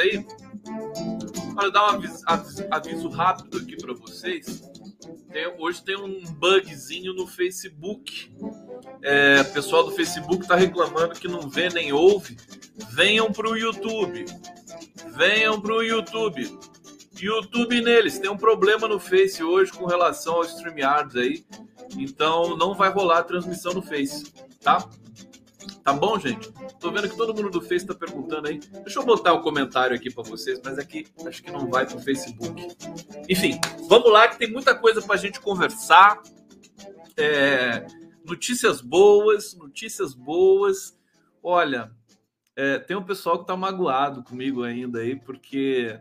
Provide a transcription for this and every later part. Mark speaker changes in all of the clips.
Speaker 1: aí? Para dar um aviso, aviso rápido aqui para vocês. Tem, hoje tem um bugzinho no Facebook. É, o pessoal do Facebook está reclamando que não vê nem ouve. Venham para o YouTube. Venham para o YouTube. YouTube neles. Tem um problema no Face hoje com relação ao StreamYards aí. Então não vai rolar a transmissão no Face, tá? Tá bom, gente? Tô vendo que todo mundo do Face tá perguntando aí. Deixa eu botar o um comentário aqui para vocês, mas aqui acho que não vai pro Facebook. Enfim, vamos lá que tem muita coisa pra gente conversar. É, notícias boas, notícias boas. Olha, é, tem um pessoal que tá magoado comigo ainda aí, porque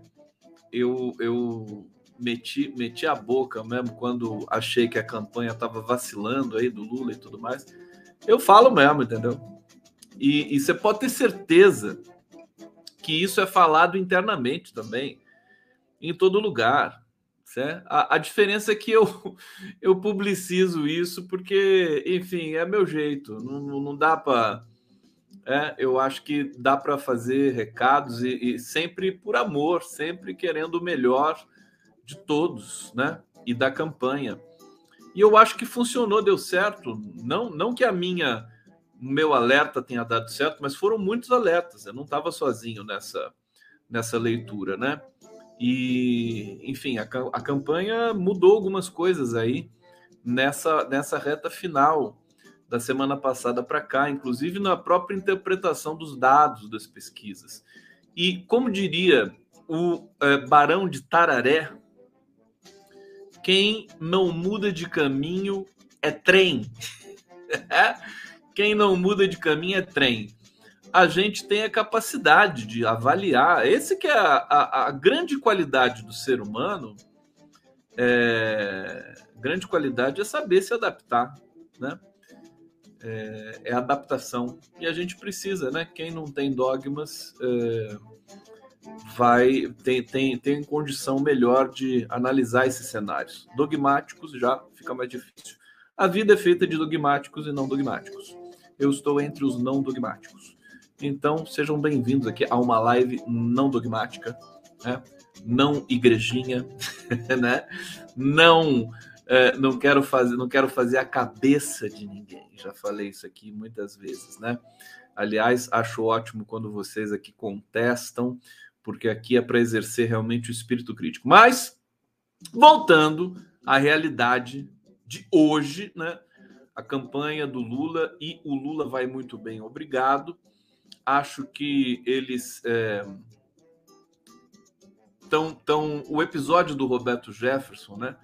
Speaker 1: eu, eu meti, meti a boca mesmo quando achei que a campanha estava vacilando aí do Lula e tudo mais. Eu falo mesmo, entendeu? E, e você pode ter certeza que isso é falado internamente também, em todo lugar. Certo? A, a diferença é que eu, eu publicizo isso porque, enfim, é meu jeito. Não, não dá para é, eu acho que dá para fazer recados e, e, sempre por amor, sempre querendo o melhor de todos, né? E da campanha. E eu acho que funcionou, deu certo. Não, não que a minha, meu alerta tenha dado certo, mas foram muitos alertas. Eu não estava sozinho nessa, nessa leitura, né? E, enfim, a, a campanha mudou algumas coisas aí nessa, nessa reta final da semana passada para cá, inclusive na própria interpretação dos dados das pesquisas. E, como diria o é, Barão de Tararé, quem não muda de caminho é trem. quem não muda de caminho é trem. A gente tem a capacidade de avaliar. Esse que é a, a, a grande qualidade do ser humano. É, grande qualidade é saber se adaptar, né? é, é adaptação. E a gente precisa, né? Quem não tem dogmas é, vai tem, tem, tem condição melhor de analisar esses cenários. Dogmáticos já fica mais difícil. A vida é feita de dogmáticos e não dogmáticos. Eu estou entre os não dogmáticos. Então, sejam bem-vindos aqui a uma live não dogmática, né? não igrejinha, né? não é, não quero fazer, não quero fazer a cabeça de ninguém. Já falei isso aqui muitas vezes, né? Aliás, acho ótimo quando vocês aqui contestam, porque aqui é para exercer realmente o espírito crítico. Mas voltando à realidade de hoje, né? A campanha do Lula e o Lula vai muito bem, obrigado. Acho que eles é, tão, tão o episódio do Roberto Jefferson, né?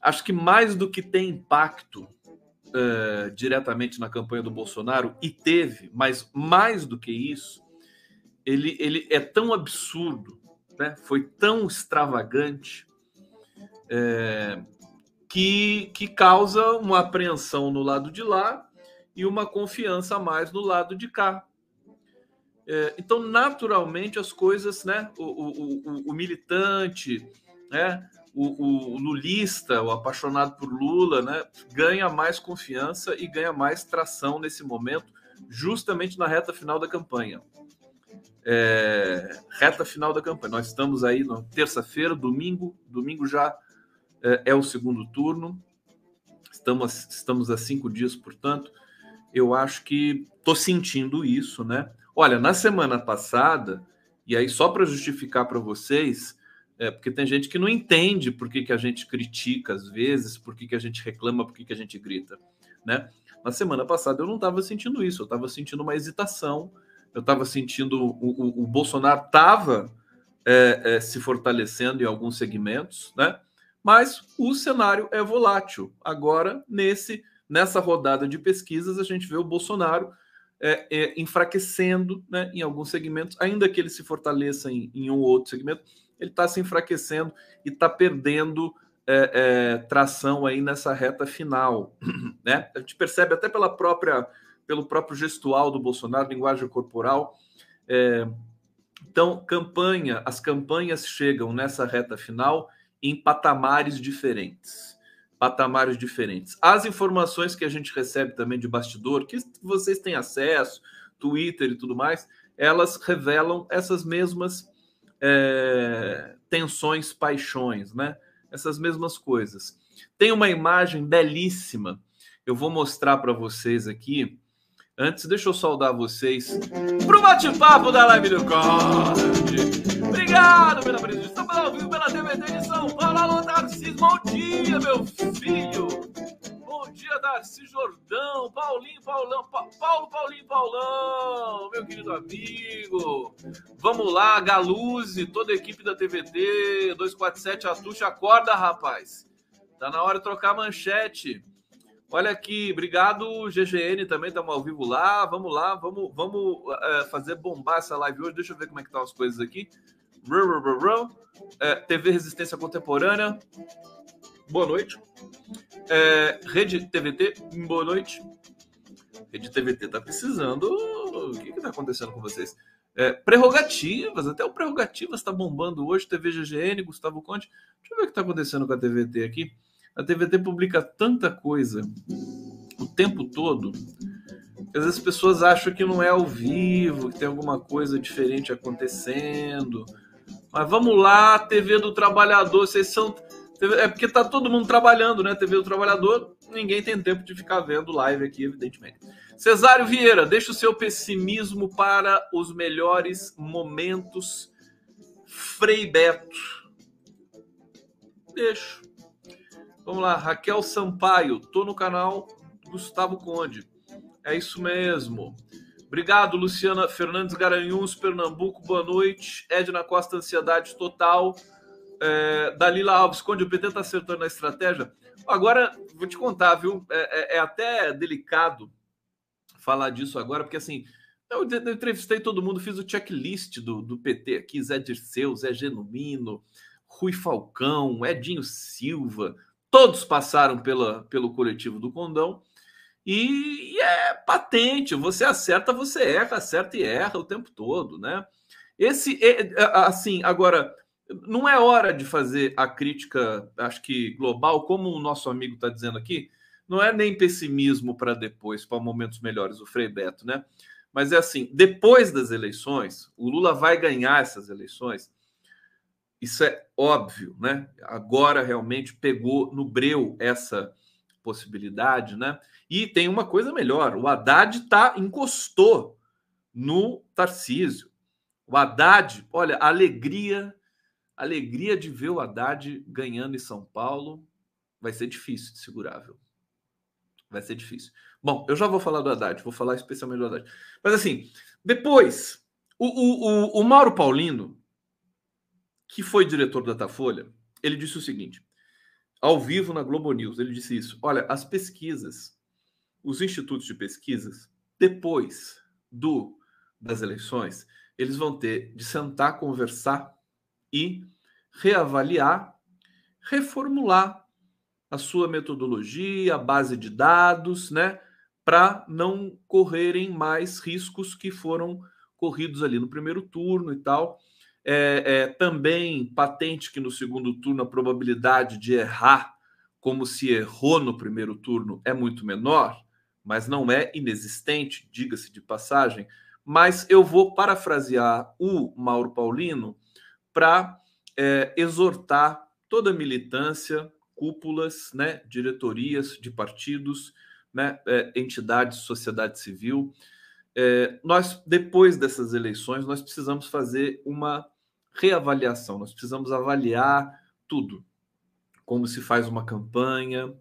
Speaker 1: acho que mais do que tem impacto uh, diretamente na campanha do Bolsonaro, e teve, mas mais do que isso, ele, ele é tão absurdo, né? foi tão extravagante, é, que, que causa uma apreensão no lado de lá e uma confiança a mais no lado de cá. É, então, naturalmente, as coisas, né? O, o, o, o militante, né? o, o, lulista, o apaixonado por Lula, né, ganha mais confiança e ganha mais tração nesse momento, justamente na reta final da campanha. É, reta final da campanha. Nós estamos aí na terça-feira, domingo, domingo já é, é, o segundo turno. Estamos, estamos a cinco dias, portanto, eu acho que estou sentindo isso, né? Olha, na semana passada, e aí só para justificar para vocês, é, porque tem gente que não entende por que, que a gente critica às vezes, por que, que a gente reclama, por que, que a gente grita. Né? Na semana passada eu não estava sentindo isso, eu estava sentindo uma hesitação, eu estava sentindo. O, o, o Bolsonaro estava é, é, se fortalecendo em alguns segmentos, né? Mas o cenário é volátil. Agora, nesse nessa rodada de pesquisas, a gente vê o Bolsonaro é, é, enfraquecendo né, em alguns segmentos, ainda que ele se fortaleça em, em um ou outro segmento ele está se enfraquecendo e está perdendo é, é, tração aí nessa reta final, né? A gente percebe até pela própria, pelo próprio gestual do Bolsonaro, linguagem corporal. É, então, campanha, as campanhas chegam nessa reta final em patamares diferentes. Patamares diferentes. As informações que a gente recebe também de bastidor, que vocês têm acesso, Twitter e tudo mais, elas revelam essas mesmas é, tensões, paixões, né? Essas mesmas coisas. Tem uma imagem belíssima, eu vou mostrar para vocês aqui. Antes, deixa eu saudar vocês para o bate-papo da live do Conde. Obrigado pela presença. Estamos ao vivo pela TVT de São. Alô, Tarcísio, bom dia, meu filho. Bom dia, Darcy Jordão, Paulinho, Paulão, pa Paulo, Paulinho, Paulão, meu querido amigo. Vamos lá, Galuzzi, toda a equipe da TVT, 247 Atucha, acorda, rapaz. Tá na hora de trocar manchete. Olha aqui, obrigado GGN também, estamos ao vivo lá. Vamos lá, vamos, vamos é, fazer bombar essa live hoje. Deixa eu ver como é que estão as coisas aqui. É, TV Resistência Contemporânea. Boa noite. É, Rede TVT, boa noite. Rede TVT tá precisando. O que está acontecendo com vocês? É, prerrogativas, até o Prerrogativas está bombando hoje. TV GGN, Gustavo Conte. Deixa eu ver o que está acontecendo com a TVT aqui. A TVT publica tanta coisa o tempo todo que às vezes as pessoas acham que não é ao vivo, que tem alguma coisa diferente acontecendo. Mas vamos lá, TV do Trabalhador, vocês são. É porque tá todo mundo trabalhando, né? TV do Trabalhador, ninguém tem tempo de ficar vendo live aqui, evidentemente. Cesário Vieira, deixa o seu pessimismo para os melhores momentos. Frei Beto. Deixo. Vamos lá, Raquel Sampaio, tô no canal Gustavo Conde. É isso mesmo. Obrigado, Luciana Fernandes Garanhuns, Pernambuco, boa noite. Edna Costa, ansiedade total. É, Dalila Alves, Conde, o PT está acertando a estratégia? Agora, vou te contar, viu? É, é, é, até delicado falar disso agora, porque assim, eu, entrevistei todo mundo, fiz o checklist do, do PT aqui: Zé Dirceu, Zé Genuíno, Rui Falcão, Edinho Silva, Todos passaram pela, pelo coletivo do Condão. E, e, é patente, você acerta, você erra, acerta e erra o tempo todo, né? Esse, assim, agora, não é hora de fazer a crítica, acho que global, como o nosso amigo está dizendo aqui, não é nem pessimismo para depois, para momentos melhores, o Frei Beto, né? Mas é assim, depois das eleições, o Lula vai ganhar essas eleições, isso é óbvio, né? Agora realmente pegou no breu essa possibilidade, né? E tem uma coisa melhor: o Haddad tá, encostou no Tarcísio. O Haddad, olha, alegria, alegria de ver o Haddad ganhando em São Paulo vai ser difícil de segurar, viu? Vai ser difícil. Bom, eu já vou falar do Haddad, vou falar especialmente do Haddad. Mas assim, depois, o, o, o, o Mauro Paulino, que foi diretor da Datafolha, ele disse o seguinte, ao vivo na Globo News, ele disse isso: olha, as pesquisas, os institutos de pesquisas, depois do das eleições, eles vão ter de sentar, conversar e reavaliar, reformular a sua metodologia, a base de dados, né, para não correrem mais riscos que foram corridos ali no primeiro turno e tal. É, é, também patente que no segundo turno a probabilidade de errar, como se errou no primeiro turno, é muito menor, mas não é inexistente, diga-se de passagem. Mas eu vou parafrasear o Mauro Paulino para é, exortar toda a militância, cúpulas, né, diretorias de partidos, né, é, entidades, sociedade civil. É, nós, depois dessas eleições, nós precisamos fazer uma reavaliação. Nós precisamos avaliar tudo. Como se faz uma campanha,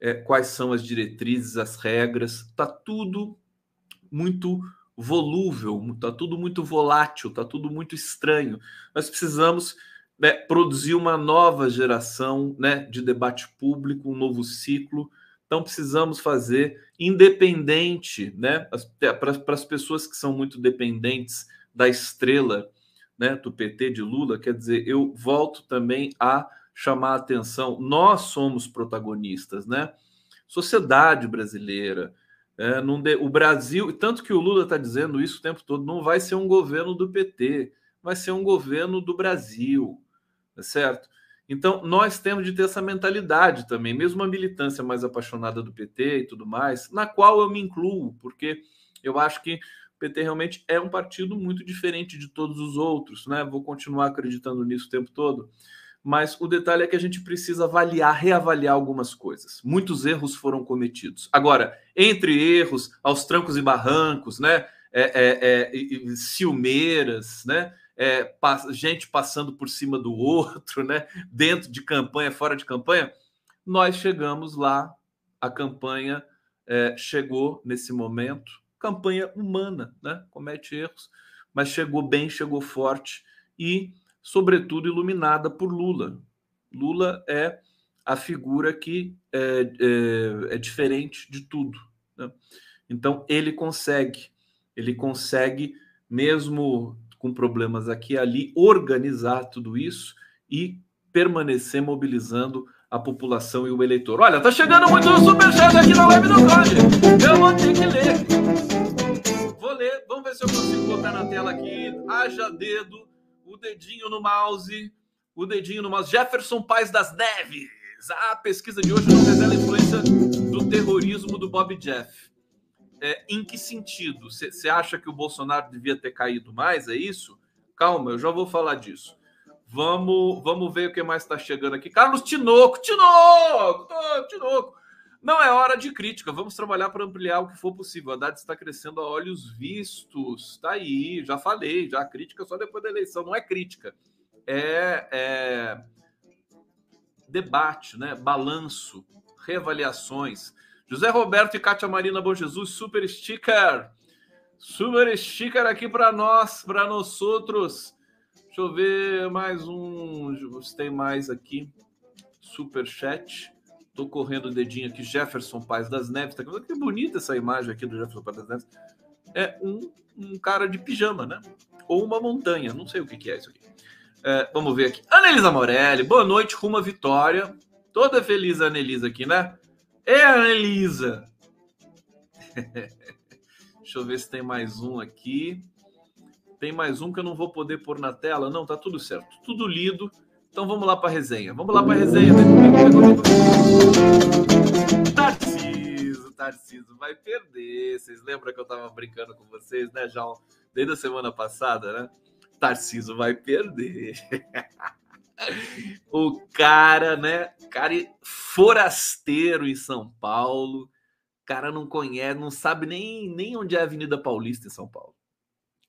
Speaker 1: é, quais são as diretrizes, as regras. Está tudo muito volúvel, está tudo muito volátil, está tudo muito estranho. Nós precisamos né, produzir uma nova geração né, de debate público, um novo ciclo. Então, precisamos fazer independente, né, para as pessoas que são muito dependentes da estrela né, do PT de Lula, quer dizer, eu volto também a chamar a atenção. Nós somos protagonistas, né? Sociedade brasileira. É, de, o Brasil, tanto que o Lula está dizendo isso o tempo todo, não vai ser um governo do PT, vai ser um governo do Brasil, tá certo? Então, nós temos de ter essa mentalidade também, mesmo a militância mais apaixonada do PT e tudo mais, na qual eu me incluo, porque eu acho que o PT realmente é um partido muito diferente de todos os outros, né? Vou continuar acreditando nisso o tempo todo. Mas o detalhe é que a gente precisa avaliar, reavaliar algumas coisas. Muitos erros foram cometidos. Agora, entre erros, aos trancos e barrancos, né? É, é, é, ciumeiras, né? É, gente passando por cima do outro, né? Dentro de campanha, fora de campanha, nós chegamos lá, a campanha é, chegou nesse momento, campanha humana, né? Comete erros, mas chegou bem, chegou forte e, sobretudo, iluminada por Lula. Lula é a figura que é, é, é diferente de tudo. Né? Então ele consegue, ele consegue mesmo com problemas aqui e ali, organizar tudo isso e permanecer mobilizando a população e o eleitor. Olha, tá chegando muito superchat aqui na live do Conde. Eu vou ter que ler. Vou ler, vamos ver se eu consigo botar na tela aqui. Haja dedo, o dedinho no mouse, o dedinho no mouse. Jefferson Paz das Neves. A pesquisa de hoje não revela a influência do terrorismo do Bob Jeff é, em que sentido? Você acha que o Bolsonaro devia ter caído mais? É isso? Calma, eu já vou falar disso. Vamos, vamos ver o que mais está chegando aqui. Carlos Tinoco, Tinoco, Tinoco. Não é hora de crítica. Vamos trabalhar para ampliar o que for possível. A Haddad está crescendo a olhos vistos. Está aí, já falei. Já crítica só depois da eleição. Não é crítica. É, é debate, né? balanço, reavaliações. José Roberto e Cátia Marina Bom Jesus, super sticker. Super sticker aqui para nós, para nós outros. Deixa eu ver mais um. Tem mais aqui. Super chat. Tô correndo o dedinho aqui. Jefferson Paz das Neves. Tá que bonita essa imagem aqui do Jefferson Paz das Neves. É um, um cara de pijama, né? Ou uma montanha. Não sei o que, que é isso aqui. É, vamos ver aqui. Anelisa Morelli. Boa noite, rumo à vitória. Toda feliz a Anelisa aqui, né? É a Elisa. Deixa eu ver se tem mais um aqui. Tem mais um que eu não vou poder pôr na tela. Não, tá tudo certo. Tudo lido. Então vamos lá para a resenha. Vamos lá para a resenha. Tarciso, Tarciso vai perder. Vocês lembram que eu tava brincando com vocês, né, já desde a semana passada, né? Tarciso vai perder. o cara, né? Cara forasteiro em São Paulo. Cara não conhece, não sabe nem, nem onde é a Avenida Paulista em São Paulo.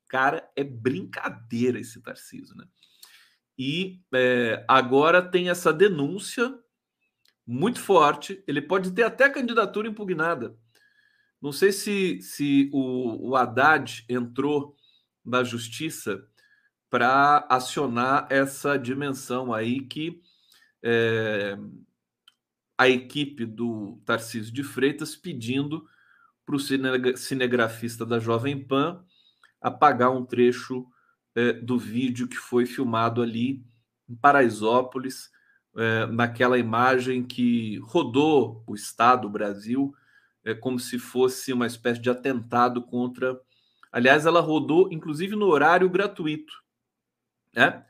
Speaker 1: Cara, é brincadeira esse Tarcísio, né? E é, agora tem essa denúncia muito forte. Ele pode ter até candidatura impugnada. Não sei se, se o, o Haddad entrou na justiça para acionar essa dimensão aí que é, a equipe do Tarcísio de Freitas pedindo para o cinegrafista da Jovem Pan apagar um trecho é, do vídeo que foi filmado ali em Paraisópolis, é, naquela imagem que rodou o Estado, o Brasil, é, como se fosse uma espécie de atentado contra. Aliás, ela rodou inclusive no horário gratuito né?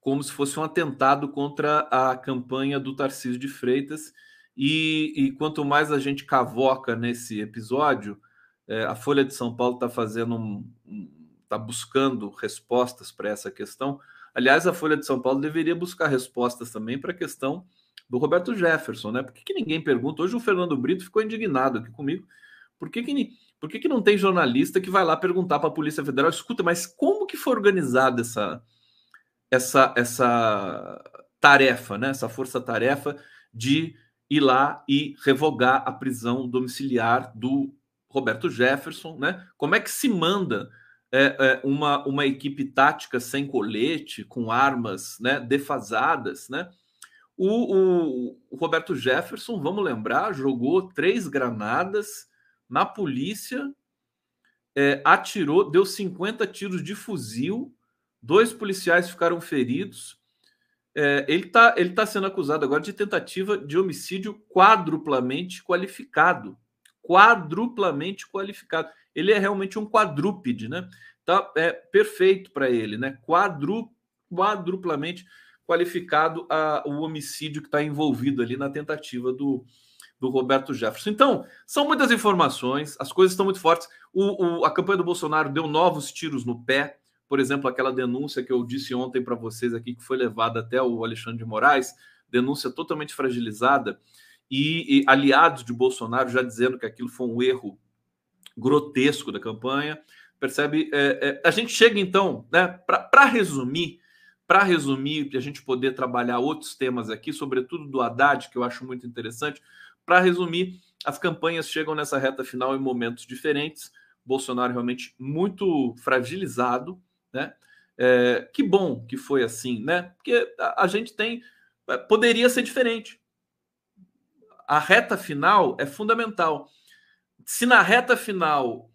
Speaker 1: como se fosse um atentado contra a campanha do Tarcísio de Freitas. E, e quanto mais a gente cavoca nesse episódio, é, a Folha de São Paulo está fazendo um, está buscando respostas para essa questão. Aliás, a Folha de São Paulo deveria buscar respostas também para a questão do Roberto Jefferson, né? Por que, que, ninguém pergunta? Hoje o Fernando Brito ficou indignado aqui comigo. Por que, que, por que, que não tem jornalista que vai lá perguntar para a Polícia Federal? Escuta, mas como que foi organizada essa, essa, essa tarefa, né? essa força-tarefa de ir lá e revogar a prisão domiciliar do Roberto Jefferson. Né? Como é que se manda é, é, uma, uma equipe tática sem colete, com armas né, defasadas? Né? O, o, o Roberto Jefferson, vamos lembrar, jogou três granadas na polícia, é, atirou, deu 50 tiros de fuzil Dois policiais ficaram feridos. É, ele está ele tá sendo acusado agora de tentativa de homicídio quadruplamente qualificado. Quadruplamente qualificado. Ele é realmente um quadrúpede, né? Tá, é perfeito para ele, né? Quadru, quadruplamente qualificado a, o homicídio que está envolvido ali na tentativa do, do Roberto Jefferson. Então, são muitas informações, as coisas estão muito fortes. O, o, a campanha do Bolsonaro deu novos tiros no pé, por exemplo, aquela denúncia que eu disse ontem para vocês aqui, que foi levada até o Alexandre de Moraes, denúncia totalmente fragilizada, e, e aliados de Bolsonaro já dizendo que aquilo foi um erro grotesco da campanha. Percebe? É, é, a gente chega então, né, para resumir, para resumir, para a gente poder trabalhar outros temas aqui, sobretudo do Haddad, que eu acho muito interessante. Para resumir, as campanhas chegam nessa reta final em momentos diferentes. Bolsonaro realmente muito fragilizado, né? É, que bom que foi assim, né? Porque a, a gente tem. É, poderia ser diferente. A reta final é fundamental. Se na reta final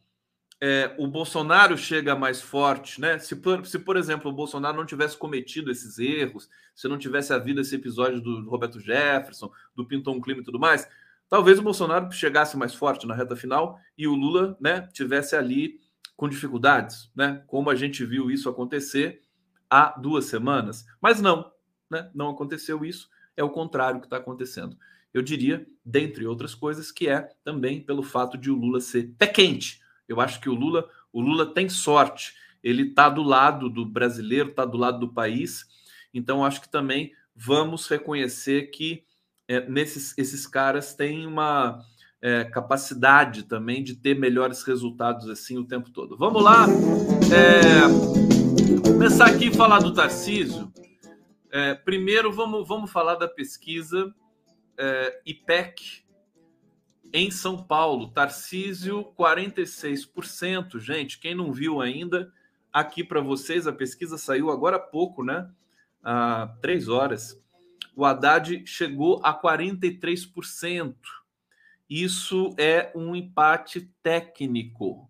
Speaker 1: é, o Bolsonaro chega mais forte, né? Se por, se, por exemplo, o Bolsonaro não tivesse cometido esses erros, se não tivesse havido esse episódio do Roberto Jefferson, do Pinton Clima e tudo mais, talvez o Bolsonaro chegasse mais forte na reta final e o Lula, né, tivesse ali com dificuldades, né? Como a gente viu isso acontecer há duas semanas. Mas não, né? Não aconteceu isso. É o contrário que está acontecendo. Eu diria, dentre outras coisas, que é também pelo fato de o Lula ser pé quente eu acho que o Lula, o Lula tem sorte. Ele está do lado do brasileiro, está do lado do país. Então, acho que também vamos reconhecer que é, nesses, esses caras têm uma é, capacidade também de ter melhores resultados assim o tempo todo. Vamos lá. É, começar aqui a falar do Tarcísio. É, primeiro, vamos, vamos falar da pesquisa é, IPEC, em São Paulo, Tarcísio, 46%. Gente, quem não viu ainda, aqui para vocês, a pesquisa saiu agora há pouco, né? Há três horas. O Haddad chegou a 43%. Isso é um empate técnico.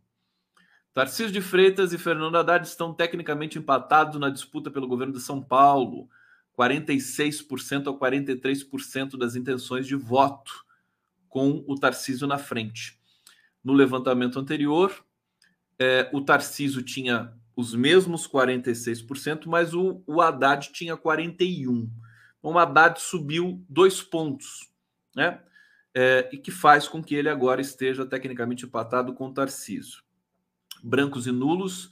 Speaker 1: Tarcísio de Freitas e Fernando Haddad estão tecnicamente empatados na disputa pelo governo de São Paulo. 46% a 43% das intenções de voto com o Tarcísio na frente. No levantamento anterior, é, o Tarcísio tinha os mesmos 46%, mas o, o Haddad tinha 41%. Então, o Haddad subiu dois pontos, né? É, e que faz com que ele agora esteja tecnicamente empatado com o Tarcísio. Brancos e nulos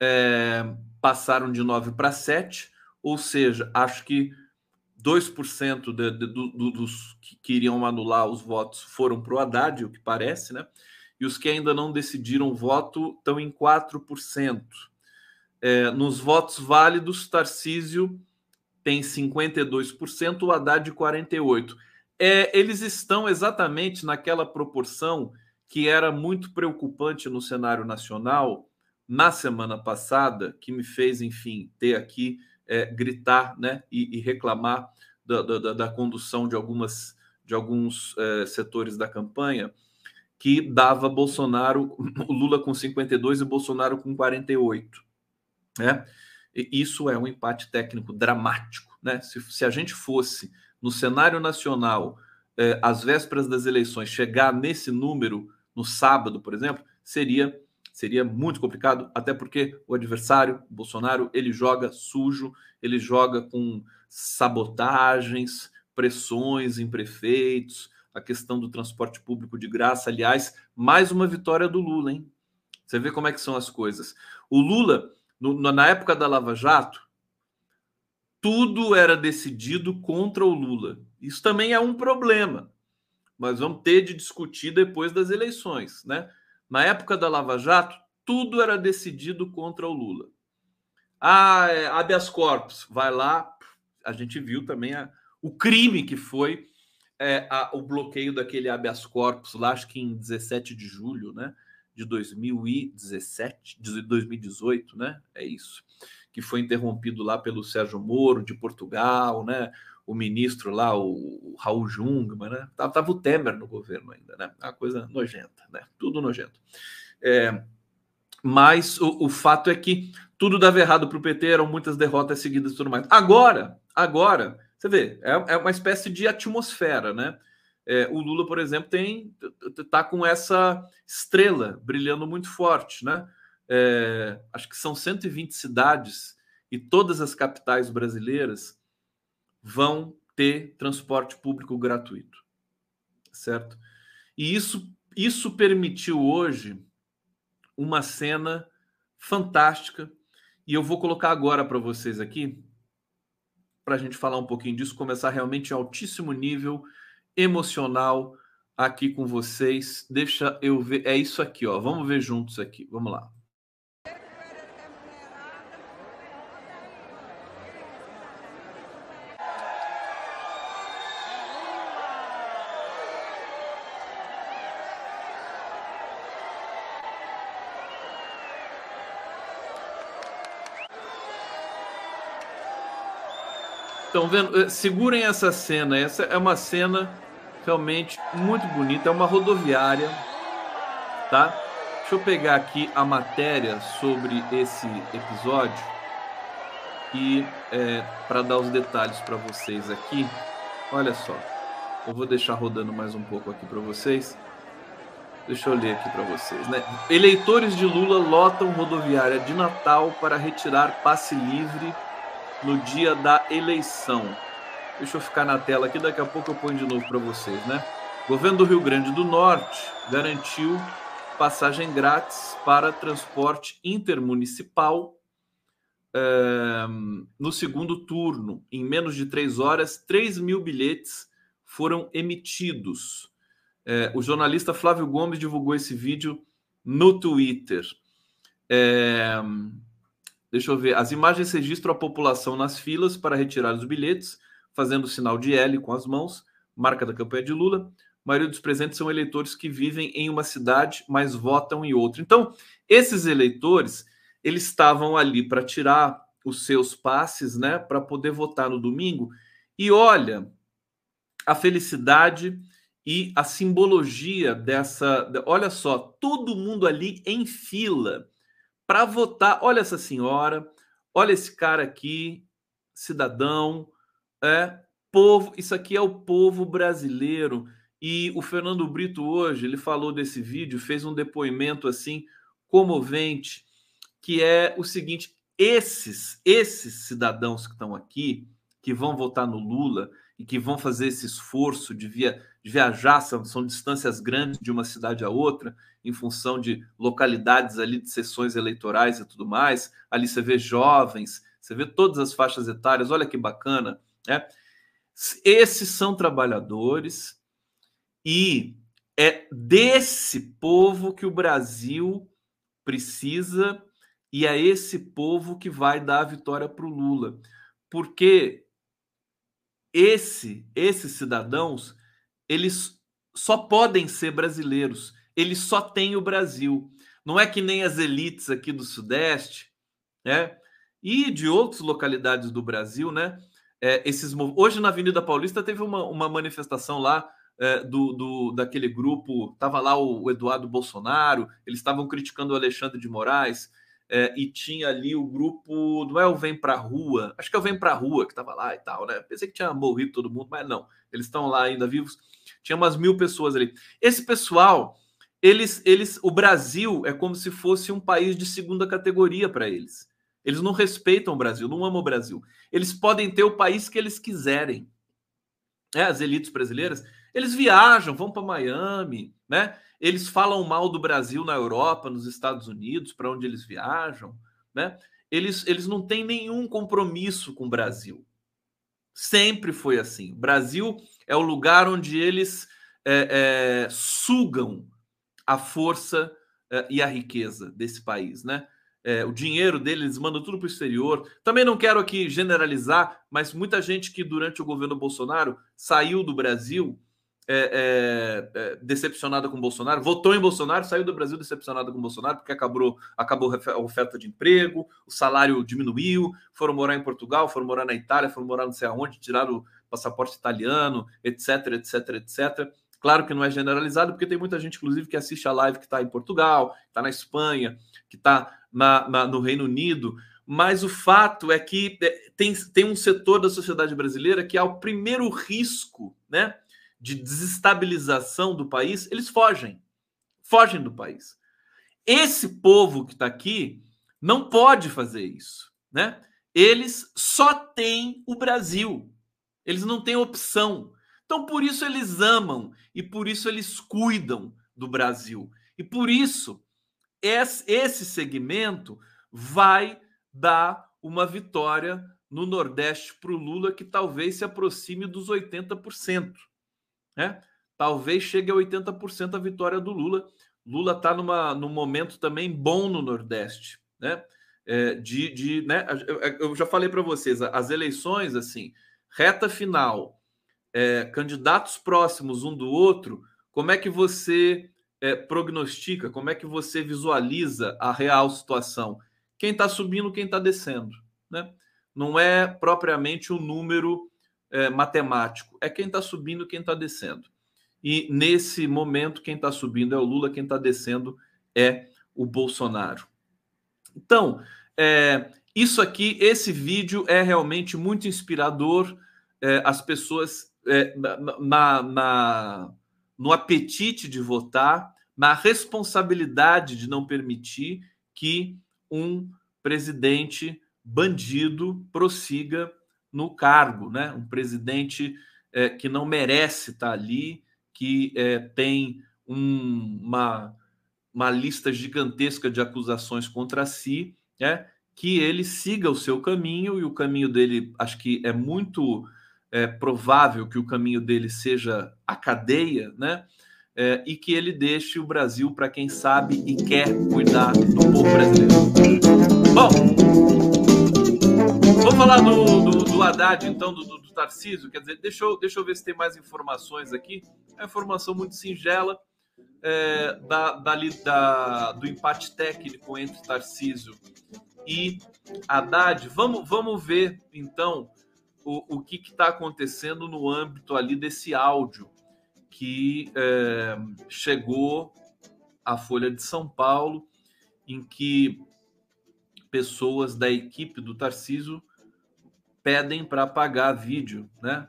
Speaker 1: é, passaram de 9 para 7, ou seja, acho que 2% de, de, do, dos que queriam anular os votos foram para o Haddad, o que parece, né? E os que ainda não decidiram voto estão em 4%. É, nos votos válidos, Tarcísio tem 52%, o Haddad 48%. É, eles estão exatamente naquela proporção que era muito preocupante no cenário nacional na semana passada, que me fez, enfim, ter aqui é, gritar né, e, e reclamar da, da, da, condução de, algumas, de alguns é, setores da campanha, que dava Bolsonaro, Lula com 52 e Bolsonaro com 48. Né? E isso é um empate técnico dramático. Né? Se, se a gente fosse no cenário nacional, é, às vésperas das eleições, chegar nesse número no sábado, por exemplo, seria seria muito complicado, até porque o adversário, o Bolsonaro, ele joga sujo, ele joga com sabotagens, pressões em prefeitos, a questão do transporte público de graça. Aliás, mais uma vitória do Lula, hein? Você vê como é que são as coisas. O Lula, no, na época da Lava Jato, tudo era decidido contra o Lula. Isso também é um problema, mas vamos ter de discutir depois das eleições, né? Na época da Lava Jato, tudo era decidido contra o Lula. Ah, é, habeas corpus, vai lá. A gente viu também a, o crime que foi é, a, o bloqueio daquele habeas corpus lá, acho que em 17 de julho, né? De 2017, de 2018, né? É isso. Que foi interrompido lá pelo Sérgio Moro, de Portugal, né? O ministro lá, o, Raul Jungmann, né? Tava, tava o Temer no governo ainda, né? Uma coisa nojenta, né? Tudo nojento. É, mas o, o, fato é que tudo dava errado para o PT, eram muitas derrotas seguidas e tudo mais. Agora, agora, você vê, é, é uma espécie de atmosfera, né? É, o Lula, por exemplo, tem tá com essa estrela brilhando muito forte, né? É, acho que são 120 cidades e todas as capitais brasileiras vão ter transporte público gratuito, certo? E isso, isso permitiu hoje uma cena fantástica e eu vou colocar agora para vocês aqui para a gente falar um pouquinho disso, começar realmente em altíssimo nível emocional aqui com vocês. Deixa eu ver, é isso aqui, ó. Vamos ver juntos aqui. Vamos lá. Estão vendo? Eh, segurem essa cena. Essa é uma cena realmente muito bonita. É uma rodoviária, tá? Deixa eu pegar aqui a matéria sobre esse episódio e é, para dar os detalhes para vocês aqui. Olha só, eu vou deixar rodando mais um pouco aqui para vocês. Deixa eu ler aqui para vocês, né? Eleitores de Lula lotam rodoviária de Natal para retirar passe livre no dia da eleição. Deixa eu ficar na tela aqui, daqui a pouco eu ponho de novo para vocês, né? Governo do Rio Grande do Norte garantiu passagem grátis para transporte intermunicipal é, no segundo turno. Em menos de três horas, 3 mil bilhetes foram emitidos. É, o jornalista Flávio Gomes divulgou esse vídeo no Twitter. É, Deixa eu ver. As imagens registram a população nas filas para retirar os bilhetes, fazendo sinal de L com as mãos, marca da campanha de Lula. A maioria dos presentes são eleitores que vivem em uma cidade, mas votam em outra. Então, esses eleitores, eles estavam ali para tirar os seus passes, né, para poder votar no domingo. E olha a felicidade e a simbologia dessa, olha só, todo mundo ali em fila para votar. Olha essa senhora, olha esse cara aqui, cidadão, é povo. Isso aqui é o povo brasileiro. E o Fernando Brito hoje ele falou desse vídeo, fez um depoimento assim comovente, que é o seguinte: esses esses cidadãos que estão aqui, que vão votar no Lula e que vão fazer esse esforço de, via, de viajar, são, são distâncias grandes de uma cidade a outra, em função de localidades ali de sessões eleitorais e tudo mais. Ali você vê jovens, você vê todas as faixas etárias, olha que bacana, né? Esses são trabalhadores e é desse povo que o Brasil precisa e é esse povo que vai dar a vitória para o Lula. Porque esse, esses cidadãos, eles só podem ser brasileiros ele só tem o Brasil. Não é que nem as elites aqui do Sudeste, né? E de outras localidades do Brasil, né? É, esses hoje na Avenida Paulista teve uma, uma manifestação lá é, do, do daquele grupo, tava lá o, o Eduardo Bolsonaro, eles estavam criticando o Alexandre de Moraes é, e tinha ali o grupo, não é o Vem Pra Rua, acho que é o Vem Pra Rua que tava lá e tal, né? Pensei que tinha morrido todo mundo, mas não, eles estão lá ainda vivos. Tinha umas mil pessoas ali. Esse pessoal eles, eles, o Brasil é como se fosse um país de segunda categoria para eles. Eles não respeitam o Brasil, não amam o Brasil. Eles podem ter o país que eles quiserem. É, as elites brasileiras, eles viajam, vão para Miami, né? Eles falam mal do Brasil na Europa, nos Estados Unidos, para onde eles viajam, né? Eles, eles não têm nenhum compromisso com o Brasil. Sempre foi assim. O Brasil é o lugar onde eles é, é, sugam a força uh, e a riqueza desse país, né? É, o dinheiro deles mandam tudo para o exterior. Também não quero aqui generalizar, mas muita gente que durante o governo Bolsonaro saiu do Brasil é, é, decepcionada com Bolsonaro, votou em Bolsonaro, saiu do Brasil decepcionada com Bolsonaro, porque acabou, acabou a oferta de emprego, o salário diminuiu, foram morar em Portugal, foram morar na Itália, foram morar não sei aonde, tiraram o passaporte italiano, etc, etc, etc. Claro que não é generalizado, porque tem muita gente, inclusive, que assiste a live que está em Portugal, está na Espanha, que está no Reino Unido. Mas o fato é que é, tem, tem um setor da sociedade brasileira que, ao primeiro risco né, de desestabilização do país, eles fogem. Fogem do país. Esse povo que está aqui não pode fazer isso. Né? Eles só têm o Brasil. Eles não têm opção. Então, por isso eles amam e por isso eles cuidam do Brasil. E por isso esse segmento vai dar uma vitória no Nordeste para o Lula que talvez se aproxime dos 80%. Né? Talvez chegue a 80% a vitória do Lula. Lula está num momento também bom no Nordeste. Né? É, de, de, né? Eu já falei para vocês, as eleições, assim, reta final, é, candidatos próximos um do outro, como é que você é, prognostica, como é que você visualiza a real situação? Quem está subindo, quem está descendo, né? Não é propriamente um número é, matemático, é quem está subindo, quem está descendo. E nesse momento, quem está subindo é o Lula, quem está descendo é o Bolsonaro. Então, é, isso aqui, esse vídeo é realmente muito inspirador. É, as pessoas é, na, na, no apetite de votar, na responsabilidade de não permitir que um presidente bandido prossiga no cargo, né? Um presidente é, que não merece estar ali, que é, tem um, uma, uma lista gigantesca de acusações contra si, né? Que ele siga o seu caminho e o caminho dele, acho que é muito é provável que o caminho dele seja a cadeia, né? É, e que ele deixe o Brasil para quem sabe e quer cuidar do povo brasileiro. Bom, vamos falar do, do, do Haddad, então, do, do, Tarcísio. Quer dizer, deixa eu, deixa eu ver se tem mais informações aqui. É uma informação muito singela é, da, da, da, do empate técnico entre Tarcísio e Haddad. Vamos, vamos ver, então, o, o que está acontecendo no âmbito ali desse áudio que é, chegou à Folha de São Paulo, em que pessoas da equipe do Tarciso pedem para apagar vídeo, né?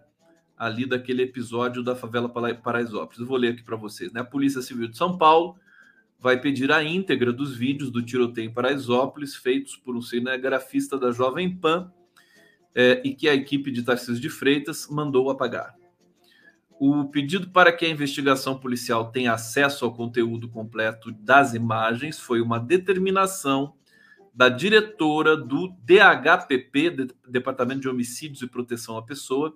Speaker 1: Ali daquele episódio da favela Paraisópolis. Eu vou ler aqui para vocês. Né? A Polícia Civil de São Paulo vai pedir a íntegra dos vídeos do tiroteio em Paraisópolis, feitos por um cinegrafista da Jovem Pan, é, e que a equipe de Tarcísio de Freitas mandou apagar. O pedido para que a investigação policial tenha acesso ao conteúdo completo das imagens foi uma determinação da diretora do DHPP, Departamento de Homicídios e Proteção à Pessoa,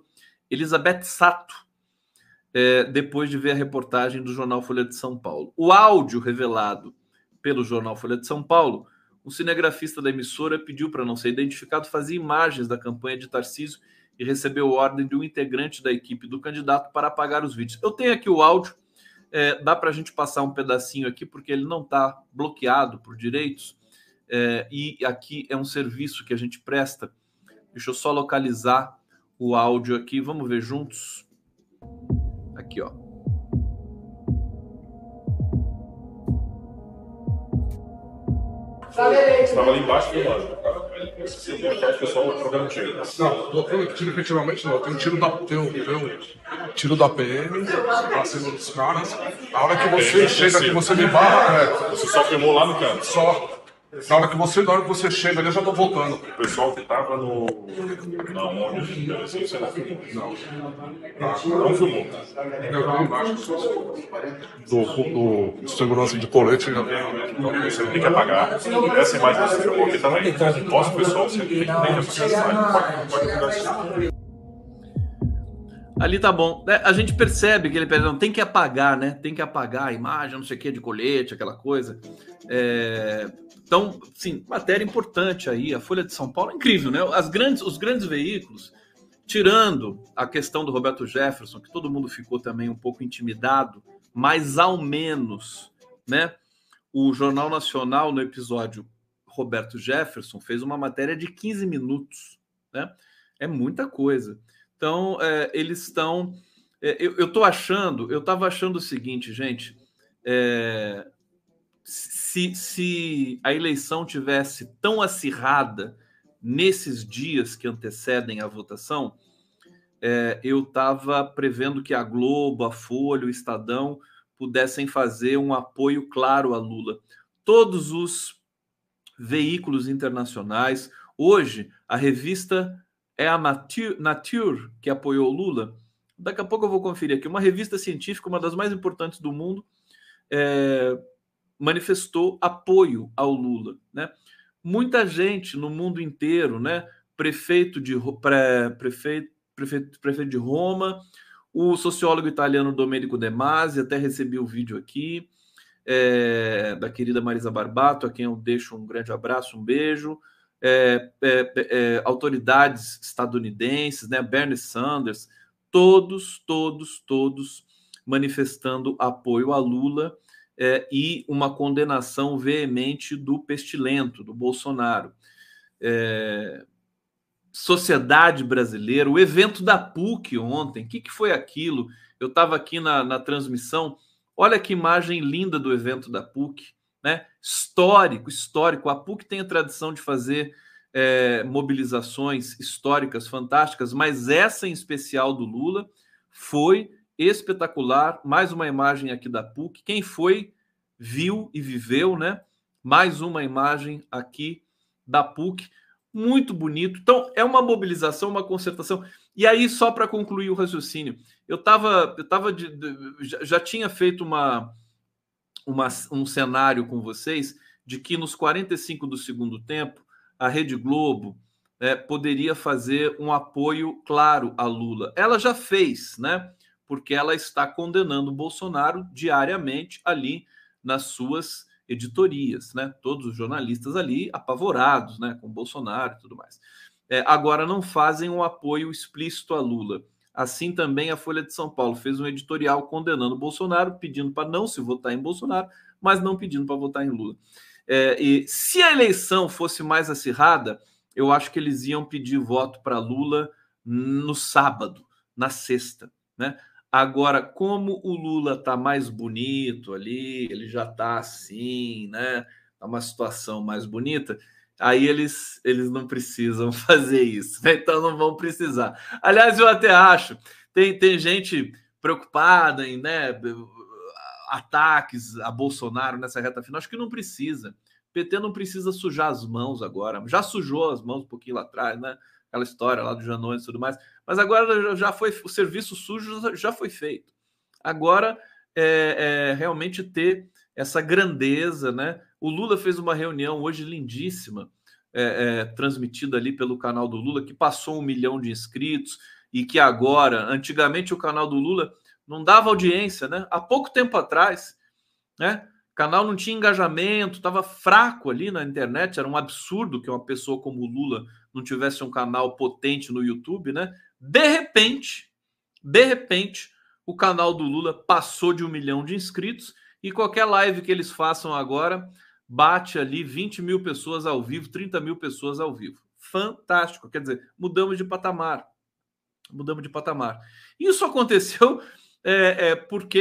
Speaker 1: Elizabeth Sato, é, depois de ver a reportagem do jornal Folha de São Paulo. O áudio revelado pelo jornal Folha de São Paulo o cinegrafista da emissora pediu para não ser identificado fazer imagens da campanha de Tarcísio e recebeu ordem de um integrante da equipe do candidato para apagar os vídeos. Eu tenho aqui o áudio, é, dá para a gente passar um pedacinho aqui, porque ele não está bloqueado por direitos, é, e aqui é um serviço que a gente presta. Deixa eu só localizar o áudio aqui, vamos ver juntos. Aqui, ó.
Speaker 2: Estava ali embaixo do lado. O pessoal trocando tiro. Não, trocando tiro efetivamente não. Tem um tiro da, tem um, tem um tiro da PM pra cima dos caras. A hora que você chega, que você me barra, é.
Speaker 3: Você só filmou lá no canto?
Speaker 2: Só. Na hora que você, na hora que você chega ali, eu já tô voltando.
Speaker 3: O pessoal que tava no. Na onde? Não.
Speaker 2: Ah,
Speaker 3: não filmou.
Speaker 2: Eu tava embaixo. Do, do segurança de colete.
Speaker 3: Você tem que apagar. Essa imagem que você filmou aqui também. Mostra o pessoal, você tem que apagar essa imagem. Pode apagar
Speaker 1: Ali tá bom. É, a gente percebe que ele não tem que apagar, né? Tem que apagar a imagem, não sei o que, de colete, aquela coisa. É... Então, sim, matéria importante aí. A Folha de São Paulo é incrível, né? As grandes, os grandes veículos, tirando a questão do Roberto Jefferson, que todo mundo ficou também um pouco intimidado, mas ao menos, né? O Jornal Nacional, no episódio Roberto Jefferson, fez uma matéria de 15 minutos, né? É muita coisa. Então, é, eles estão. É, eu estou achando, eu estava achando o seguinte, gente. É, se, se a eleição tivesse tão acirrada nesses dias que antecedem a votação, é, eu estava prevendo que a Globo, a Folha, o Estadão pudessem fazer um apoio claro a Lula. Todos os veículos internacionais, hoje, a revista é a Nature, que apoiou Lula. Daqui a pouco eu vou conferir aqui. Uma revista científica, uma das mais importantes do mundo, é, manifestou apoio ao Lula. Né? Muita gente no mundo inteiro, né? prefeito, de, pré, prefeito, prefeito, prefeito de Roma, o sociólogo italiano Domenico De Masi, até recebi o vídeo aqui, é, da querida Marisa Barbato, a quem eu deixo um grande abraço, um beijo. É, é, é, autoridades estadunidenses, né, Bernie Sanders, todos, todos, todos manifestando apoio a Lula é, e uma condenação veemente do pestilento, do Bolsonaro. É, sociedade brasileira, o evento da PUC ontem, o que, que foi aquilo? Eu estava aqui na, na transmissão, olha que imagem linda do evento da PUC, né? Histórico, histórico. A PUC tem a tradição de fazer é, mobilizações históricas fantásticas, mas essa em especial do Lula foi espetacular. Mais uma imagem aqui da PUC. Quem foi, viu e viveu, né? Mais uma imagem aqui da PUC muito bonito. Então, é uma mobilização, uma concertação. E aí, só para concluir o raciocínio, eu estava, eu tava de, de, já, já, tinha feito uma, uma, um cenário com vocês de que nos 45 do segundo tempo, a Rede Globo é, poderia fazer um apoio claro a Lula. Ela já fez, né? Porque ela está condenando Bolsonaro diariamente ali nas suas editorias, né? Todos os jornalistas ali apavorados, né? Com Bolsonaro e tudo mais. É, agora não fazem um apoio explícito a Lula. Assim também a Folha de São Paulo fez um editorial condenando Bolsonaro, pedindo para não se votar em Bolsonaro, mas não pedindo para votar em Lula. É, e se a eleição fosse mais acirrada, eu acho que eles iam pedir voto para Lula no sábado, na sexta, né? Agora, como o Lula está mais bonito ali, ele já está assim, né? Tá uma situação mais bonita, aí eles, eles não precisam fazer isso, né? então não vão precisar. Aliás, eu até acho, tem, tem gente preocupada em né, ataques a Bolsonaro nessa reta final, acho que não precisa. O PT não precisa sujar as mãos agora, já sujou as mãos um pouquinho lá atrás, né? Aquela história lá do Janones e tudo mais mas agora já foi o serviço sujo já foi feito. Agora é, é realmente ter essa grandeza, né? O Lula fez uma reunião hoje lindíssima, é, é, transmitida ali pelo canal do Lula, que passou um milhão de inscritos e que agora, antigamente o canal do Lula não dava audiência, né? Há pouco tempo atrás, né? O canal não tinha engajamento, estava fraco ali na internet, era um absurdo que uma pessoa como o Lula não tivesse um canal potente no YouTube, né? De repente, de repente, o canal do Lula passou de um milhão de inscritos e qualquer live que eles façam agora bate ali 20 mil pessoas ao vivo, 30 mil pessoas ao vivo. Fantástico. Quer dizer, mudamos de patamar. Mudamos de patamar. Isso aconteceu é, é, porque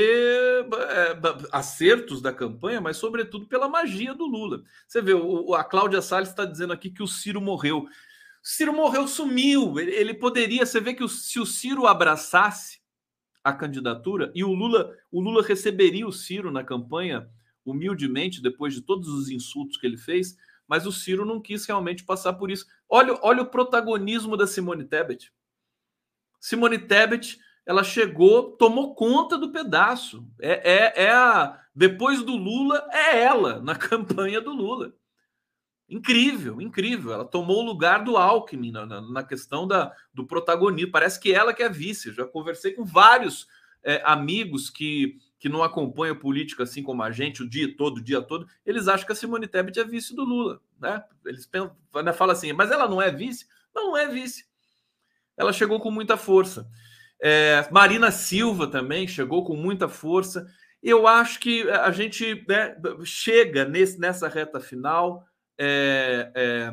Speaker 1: é, acertos da campanha, mas sobretudo pela magia do Lula. Você vê, o, a Cláudia Salles está dizendo aqui que o Ciro morreu. Ciro morreu, sumiu. Ele, ele poderia, você vê que o, se o Ciro abraçasse a candidatura e o Lula, o Lula receberia o Ciro na campanha humildemente depois de todos os insultos que ele fez, mas o Ciro não quis realmente passar por isso. Olha, olha o protagonismo da Simone Tebet. Simone Tebet, ela chegou, tomou conta do pedaço. É, é, é a depois do Lula é ela na campanha do Lula. Incrível, incrível. Ela tomou o lugar do Alckmin na, na, na, questão da, do protagonismo. Parece que ela que é vice. Eu já conversei com vários é, amigos que, que não acompanham política assim como a gente o dia todo, o dia todo. Eles acham que a Simone Tebet é vice do Lula. Né? Eles pensam, né, falam assim, mas ela não é vice? Não, não é vice. Ela chegou com muita força. É, Marina Silva também chegou com muita força. Eu acho que a gente né, chega nesse, nessa reta final é, é,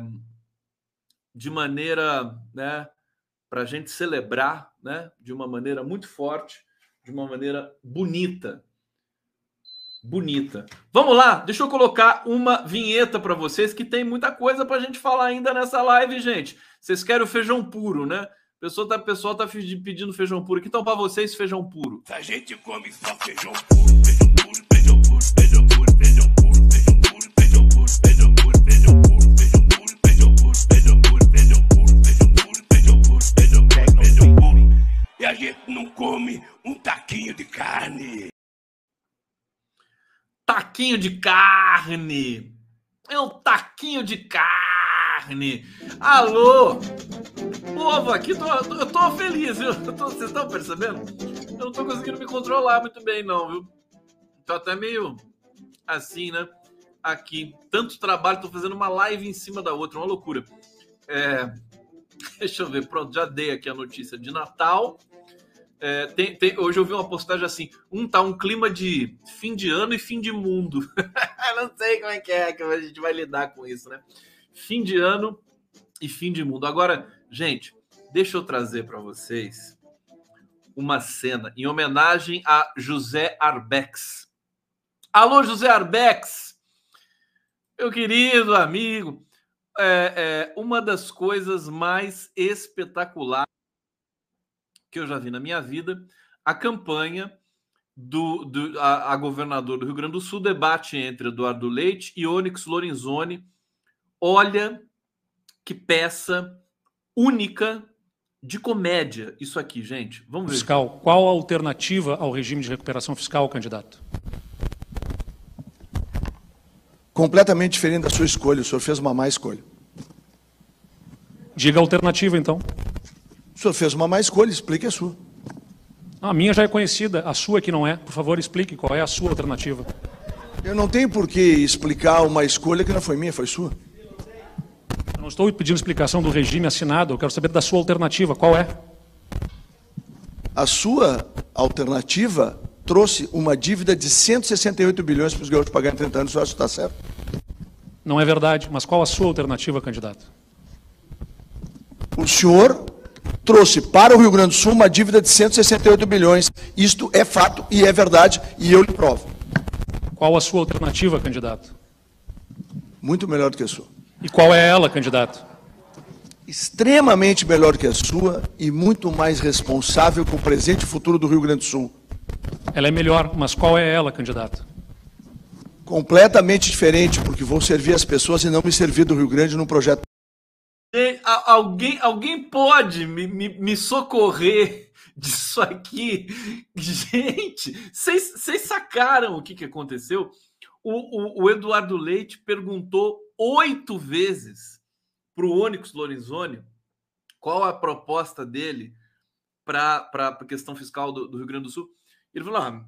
Speaker 1: de maneira, né, para a gente celebrar, né, de uma maneira muito forte, de uma maneira bonita. Bonita. Vamos lá, deixa eu colocar uma vinheta para vocês que tem muita coisa para a gente falar ainda nessa live, gente. Vocês querem o feijão puro, né? O pessoal tá, pessoal tá pedindo feijão puro. Então, para vocês, feijão puro.
Speaker 4: A gente come só feijão puro, a gente não come um taquinho de carne?
Speaker 1: Taquinho de carne. É um taquinho de carne. Alô? Povo aqui, tô, eu tô feliz, viu? Tô, vocês estão percebendo? Eu não tô conseguindo me controlar muito bem, não, viu? Tô até meio assim, né? Aqui. Tanto trabalho, tô fazendo uma live em cima da outra, uma loucura. É, deixa eu ver, pronto, já dei aqui a notícia de Natal. É, tem, tem, hoje eu vi uma postagem assim: um tá um clima de fim de ano e fim de mundo. eu não sei como é que é que a gente vai lidar com isso, né? Fim de ano e fim de mundo. Agora, gente, deixa eu trazer para vocês uma cena em homenagem a José Arbex. Alô, José Arbex, meu querido amigo. É, é, uma das coisas mais espetaculares que eu já vi na minha vida, a campanha do, do a, a, governador do Rio Grande do Sul, debate entre Eduardo Leite e Onyx Lorenzoni. Olha que peça única de comédia isso aqui, gente. Vamos ver.
Speaker 5: Fiscal, qual a alternativa ao regime de recuperação fiscal, candidato?
Speaker 6: Completamente diferente da sua escolha. O senhor fez uma má escolha.
Speaker 5: Diga a alternativa, então.
Speaker 6: O senhor fez uma má escolha, explique a sua.
Speaker 5: A minha já é conhecida, a sua que não é. Por favor, explique qual é a sua alternativa.
Speaker 6: Eu não tenho por que explicar uma escolha que não foi minha, foi sua.
Speaker 5: Eu não estou pedindo explicação do regime assinado, eu quero saber da sua alternativa. Qual é?
Speaker 6: A sua alternativa trouxe uma dívida de 168 bilhões para os gaúchos pagarem em 30 anos. O senhor acha que está certo?
Speaker 5: Não é verdade, mas qual a sua alternativa, candidato?
Speaker 6: O senhor trouxe para o Rio Grande do Sul uma dívida de 168 bilhões. Isto é fato e é verdade, e eu lhe provo.
Speaker 5: Qual a sua alternativa, candidato?
Speaker 6: Muito melhor do que a sua.
Speaker 5: E qual é ela, candidato?
Speaker 6: Extremamente melhor que a sua e muito mais responsável com o presente e futuro do Rio Grande do Sul.
Speaker 5: Ela é melhor, mas qual é ela, candidato?
Speaker 6: Completamente diferente, porque vou servir as pessoas e não me servir do Rio Grande num projeto
Speaker 1: Alguém, alguém pode me, me, me socorrer disso aqui? Gente, vocês sacaram o que, que aconteceu? O, o, o Eduardo Leite perguntou oito vezes para o Onyx Lorenzoni qual a proposta dele para a questão fiscal do, do, Rio Grande do Sul. Ele falou: ah,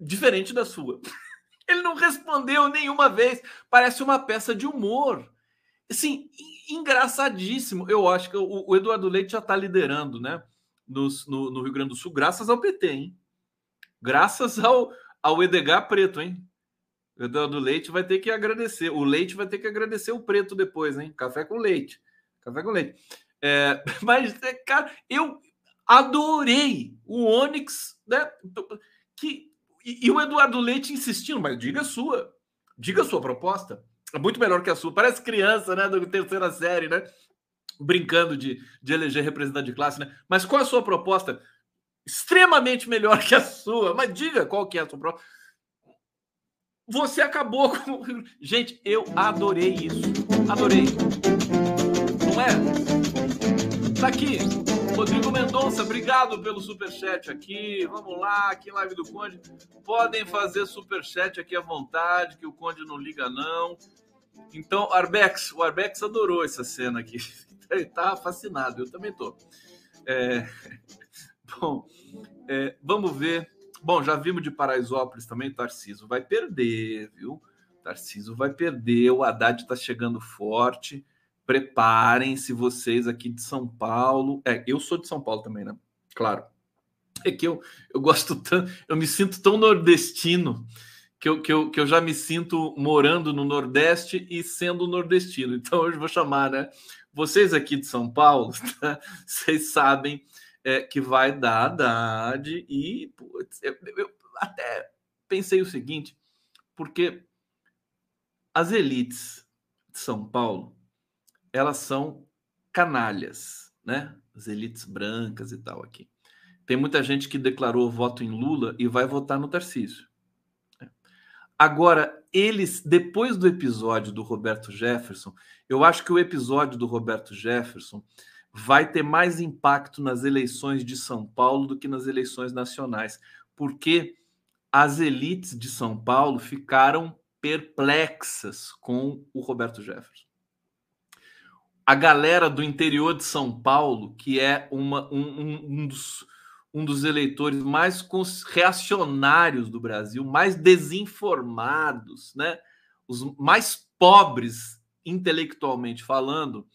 Speaker 1: diferente da sua. Ele não respondeu nenhuma vez. Parece uma peça de humor. Assim, engraçadíssimo. Eu acho que o, o Eduardo Leite já está liderando, né? No, no, no, Rio Grande do Sul, graças ao PT, hein? Graças ao, ao Edgar Preto, hein? O Eduardo Leite vai ter que agradecer. O Leite vai ter que agradecer o Preto depois, hein? Café com leite. Café com leite. É, mas, é, cara, eu adorei o Onyx, né? Que, e, e o Eduardo Leite insistindo, mas diga a sua. Diga a sua proposta. É muito melhor que a sua. Parece criança, né? Da terceira série, né? Brincando de, de eleger representante de classe, né? Mas qual a sua proposta? Extremamente melhor que a sua. Mas diga qual que é a sua proposta. Você acabou com. Gente, eu adorei isso. Adorei. Não é? Tá aqui. Rodrigo Mendonça, obrigado pelo superchat aqui. Vamos lá, aqui live do Conde. Podem fazer superchat aqui à vontade, que o Conde não liga, não. Então, Arbex, o Arbex adorou essa cena aqui. Ele tá fascinado, eu também tô. É... Bom, é, vamos ver. Bom, já vimos de Paraisópolis também, Tarciso vai perder, viu? Tarciso vai perder, o Haddad está chegando forte. Preparem-se vocês aqui de São Paulo. É, eu sou de São Paulo também, né? Claro. É que eu, eu gosto tanto, eu me sinto tão nordestino que eu, que, eu, que eu já me sinto morando no Nordeste e sendo nordestino. Então hoje vou chamar, né? Vocês aqui de São Paulo, tá? vocês sabem é, que vai dar Haddad e putz, eu, eu até pensei o seguinte, porque as elites de São Paulo, elas são canalhas, né? As elites brancas e tal aqui. Tem muita gente que declarou voto em Lula e vai votar no Tarcísio. Agora, eles, depois do episódio do Roberto Jefferson, eu acho que o episódio do Roberto Jefferson vai ter mais impacto nas eleições de São Paulo do que nas eleições nacionais, porque as elites de São Paulo ficaram perplexas com o Roberto Jefferson. A galera do interior de São Paulo, que é uma, um, um, um dos, um dos eleitores mais reacionários do Brasil, mais desinformados, né? os mais pobres intelectualmente falando,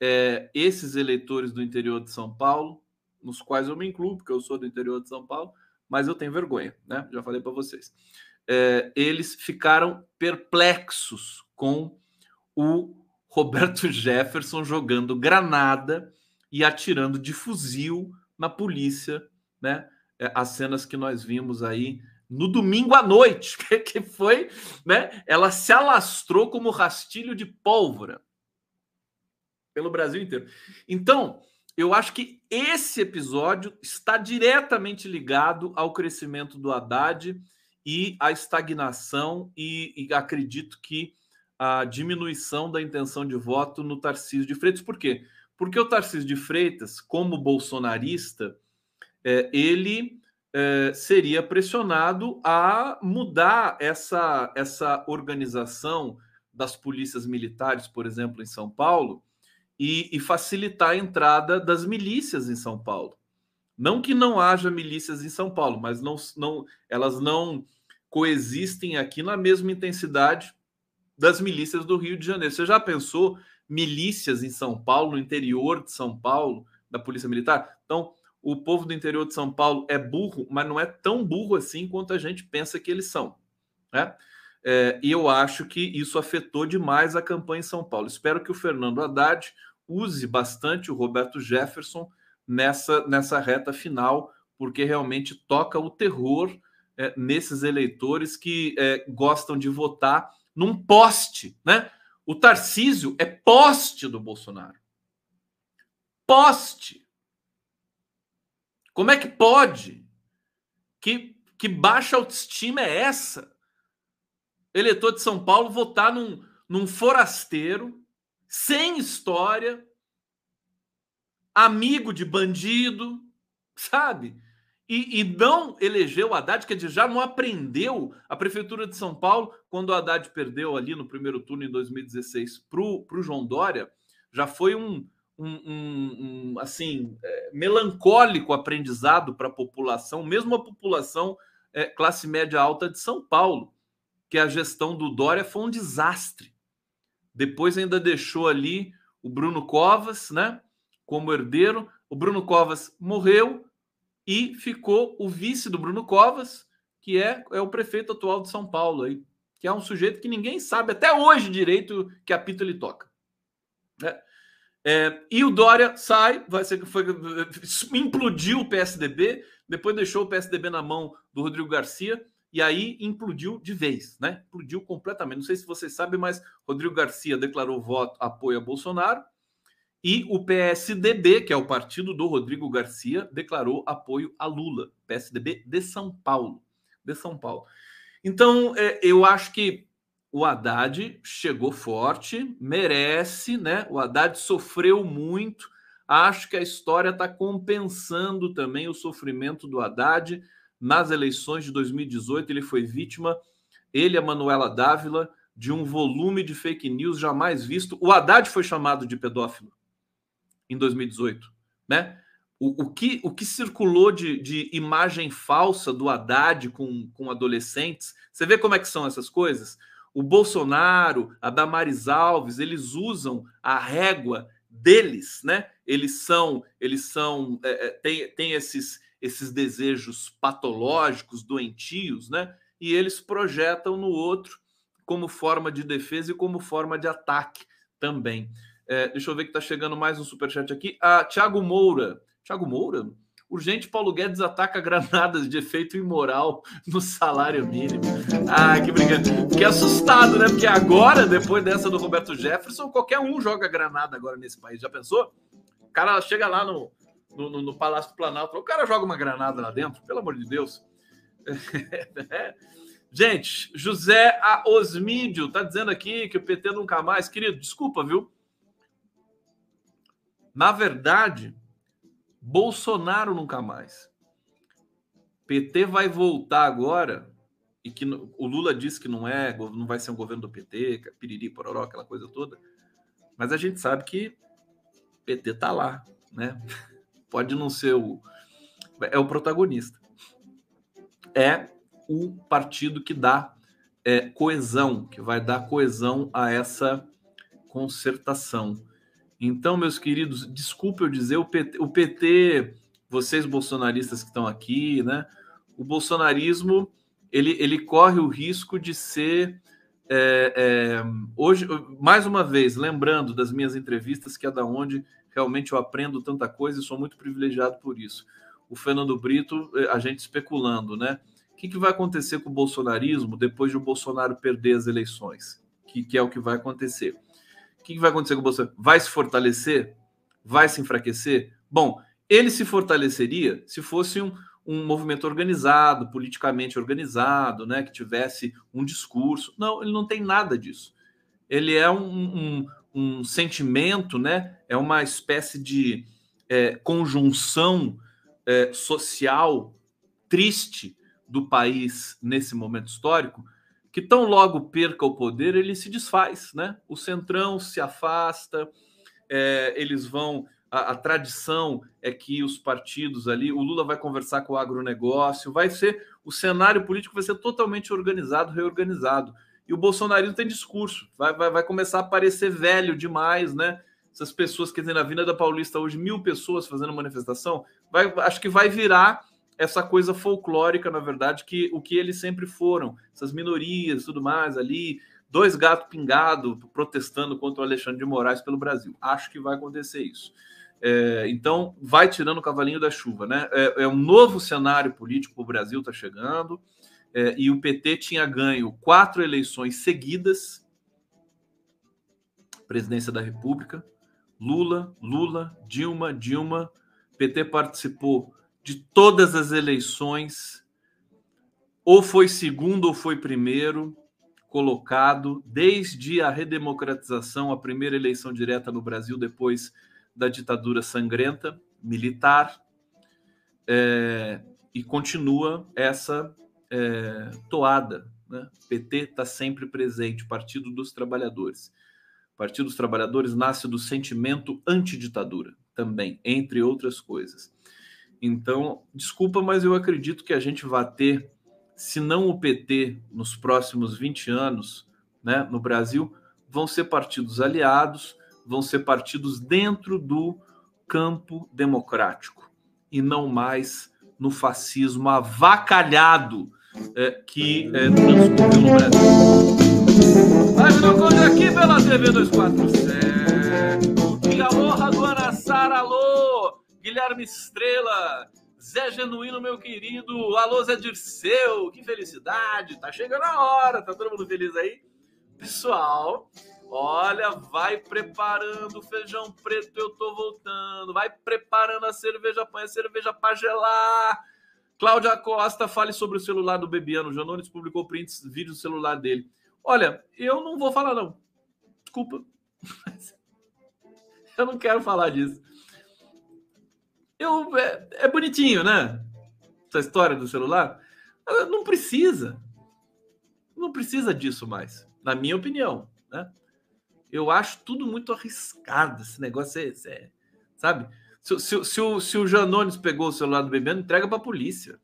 Speaker 1: é, esses eleitores do interior de São Paulo, nos quais eu me incluo, porque eu sou do interior de São Paulo, mas eu tenho vergonha, né? Já falei para vocês. É, eles ficaram perplexos com o Roberto Jefferson jogando granada e atirando de fuzil na polícia, né? É, as cenas que nós vimos aí no domingo à noite, que foi, né? Ela se alastrou como rastilho de pólvora pelo Brasil inteiro. Então, eu acho que esse episódio está diretamente ligado ao crescimento do Haddad e à estagnação e, e acredito que a diminuição da intenção de voto no Tarcísio de Freitas. Por quê? O Tarcísio de Freitas, como bolsonarista, é, ele é, seria pressionado a mudar essa, essa organização das polícias militares, por exemplo, em São Paulo, e, e facilitar a entrada das milícias em São Paulo. Não que não haja milícias em São Paulo, mas não, não, elas não coexistem aqui na mesma intensidade das milícias do Rio de Janeiro. Você já pensou milícias em São Paulo, no interior de São Paulo, da Polícia Militar? Então, o povo do interior de São Paulo é burro, mas não é tão burro assim quanto a gente pensa que eles são. Né? É, e eu acho que isso afetou demais a campanha em São Paulo. Espero que o Fernando Haddad use bastante o Roberto Jefferson nessa, nessa reta final, porque realmente toca o terror é, nesses eleitores que é, gostam de votar num poste, né? O Tarcísio é poste do Bolsonaro. Poste. Como é que pode? Que, que baixa autoestima é essa? Eleitor de São Paulo votar num, num forasteiro sem história, amigo de bandido, sabe? E, e, não elegeu o Haddad, quer dizer, já não aprendeu a Prefeitura de São Paulo, quando o Haddad perdeu ali no primeiro turno em 2016 para o João Dória, já foi um, um, um, um assim, é, melancólico aprendizado para a população, mesmo a população é, classe média alta de São Paulo, que a gestão do Dória foi um desastre. Depois ainda deixou ali o Bruno Covas, né? Como herdeiro. O Bruno Covas morreu e ficou o vice do Bruno Covas, que é, é o prefeito atual de São Paulo aí, que é um sujeito que ninguém sabe até hoje direito que apito ele toca. É. É, e o Dória sai, vai ser foi, implodiu o PSDB, depois deixou o PSDB na mão do Rodrigo Garcia e aí implodiu de vez, né? Implodiu completamente. Não sei se vocês sabem, mas Rodrigo Garcia declarou voto apoio a Bolsonaro e o PSDB, que é o partido do Rodrigo Garcia, declarou apoio a Lula. PSDB de São Paulo, de São Paulo. Então, é, eu acho que o Haddad chegou forte, merece, né? O Haddad sofreu muito. Acho que a história está compensando também o sofrimento do Haddad nas eleições de 2018, ele foi vítima, ele e a Manuela Dávila, de um volume de fake news jamais visto. O Haddad foi chamado de pedófilo em 2018, né? O, o, que, o que circulou de, de imagem falsa do Haddad com, com adolescentes, você vê como é que são essas coisas? O Bolsonaro, a Damares Alves, eles usam a régua deles, né? Eles são, eles são, é, é tem, tem esses esses desejos patológicos, doentios, né? E eles projetam no outro como forma de defesa e como forma de ataque também. É, deixa eu ver que está chegando mais um superchat aqui. Ah, Tiago Moura. Tiago Moura? Urgente, Paulo Guedes ataca granadas de efeito imoral no salário mínimo. Ah, que brincadeira. Fiquei assustado, né? Porque agora, depois dessa do Roberto Jefferson, qualquer um joga granada agora nesse país. Já pensou? O cara chega lá no, no, no, no, Palácio do Planalto. O cara joga uma granada lá dentro, pelo amor de Deus. Gente, José. Osmídio tá dizendo aqui que o PT nunca mais. Querido, desculpa, viu? Na verdade, Bolsonaro nunca mais. PT vai voltar agora e que o Lula disse que não é, não vai ser um governo do PT, é piriri, pororó, aquela coisa toda. Mas a gente sabe que PT tá lá, né? Pode não ser o é o protagonista. É o partido que dá é, coesão, que vai dar coesão a essa concertação. Então, meus queridos, desculpe eu dizer, o PT, o PT vocês bolsonaristas que estão aqui, né? O bolsonarismo ele, ele corre o risco de ser é, é, hoje, mais uma vez, lembrando das minhas entrevistas, que é da onde realmente eu aprendo tanta coisa e sou muito privilegiado por isso. O Fernando Brito, é, a gente especulando, né? O que, que vai acontecer com o bolsonarismo depois de o Bolsonaro perder as eleições? Que, que é o que vai acontecer. O que, vai acontecer com o Bolsonaro? Vai se fortalecer? Vai se enfraquecer? Bom, ele se fortaleceria se fosse um, um movimento organizado, politicamente organizado, né, que tivesse um discurso. Não, ele não tem nada disso. Ele é um, um, um sentimento, né, é uma espécie de é, conjunção é, social triste do país nesse momento histórico, que tão logo perca o poder, ele se desfaz, né? O centrão se afasta, é, eles vão a, a, tradição é que os partidos ali, o Lula vai conversar com o agronegócio, vai ser o cenário político vai ser totalmente organizado, reorganizado. E o bolsonarismo tem discurso, vai, vai, vai começar a parecer velho demais, né? Essas pessoas, quer dizer, na Avenida Paulista hoje, mil pessoas fazendo manifestação, vai, acho que vai virar essa coisa folclórica, na verdade, que o que eles sempre foram, essas minorias tudo mais ali, dois gatos pingados protestando contra o Alexandre de Moraes pelo Brasil. Acho que vai acontecer isso. É, então, vai tirando o cavalinho da chuva, né? É, é um novo cenário político para o Brasil, está chegando. É, e o PT tinha ganho quatro eleições seguidas presidência da República. Lula, Lula, Dilma, Dilma. PT participou de todas as eleições, ou foi segundo ou foi primeiro colocado, desde a redemocratização, a primeira eleição direta no Brasil depois da ditadura sangrenta militar é, e continua essa é, toada. Né? PT está sempre presente, Partido dos Trabalhadores. Partido dos Trabalhadores nasce do sentimento antiditadura também, entre outras coisas. Então, desculpa, mas eu acredito que a gente vai ter, se não o PT nos próximos 20 anos, né, no Brasil, vão ser partidos aliados, vão ser partidos dentro do campo democrático e não mais no fascismo avacalhado é, que é, transcorreu no Brasil. Live do Conde aqui pela TV 247. E alô, Raduana Sara, alô, Guilherme Estrela, Zé Genuíno, meu querido, alô, Zé Dirceu, que felicidade, tá chegando a hora, tá todo mundo feliz aí? Pessoal, Olha, vai preparando o feijão preto, eu tô voltando. Vai preparando a cerveja, põe a cerveja para gelar. Cláudia Costa, fale sobre o celular do Bebiano. Janones publicou prints, vídeos do celular dele. Olha, eu não vou falar, não. Desculpa. eu não quero falar disso. Eu, é, é bonitinho, né? Essa história do celular. Não precisa. Não precisa disso mais, na minha opinião. Né? Eu acho tudo muito arriscado. Esse negócio é, é sabe? Se, se, se, o, se o Janones pegou o celular do Bebiano, entrega para a polícia.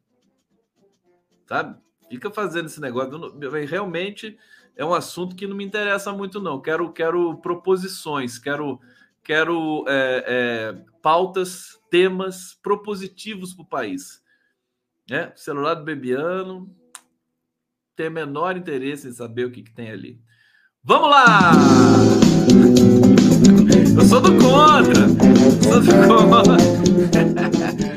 Speaker 1: Sabe? Fica fazendo esse negócio. Realmente é um assunto que não me interessa muito, não. Quero, quero proposições, quero, quero é, é, pautas, temas propositivos para o país. É, celular do Bebiano tem menor interesse em saber o que, que tem ali. Vamos lá! Eu sou do contra! Sou do contra!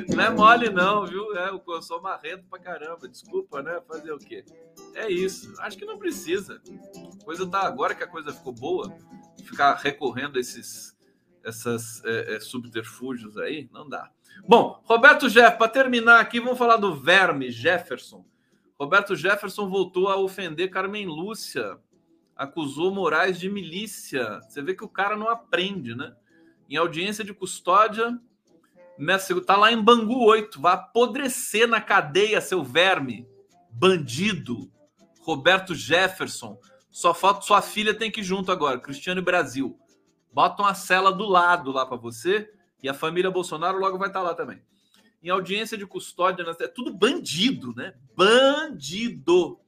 Speaker 1: Não é mole, não, viu? É, eu sou marrento pra caramba. Desculpa, né? Fazer o quê? É isso. Acho que não precisa. A coisa tá agora que a coisa ficou boa, ficar recorrendo a esses essas é, é, subterfúgios aí, não dá. Bom, Roberto Jeff, para terminar aqui, vamos falar do verme Jefferson. Roberto Jefferson voltou a ofender Carmen Lúcia acusou Moraes de milícia. Você vê que o cara não aprende, né? em audiência de custódia, nessa, tá lá em Bangu 8, vai apodrecer na cadeia, seu verme, bandido, Roberto Jefferson. Só falta sua filha tem que ir junto agora, Cristiano Brasil. Bota uma cela do lado lá para você e a família Bolsonaro logo vai estar tá lá também. Em audiência de custódia, é tudo bandido, né? Bandido.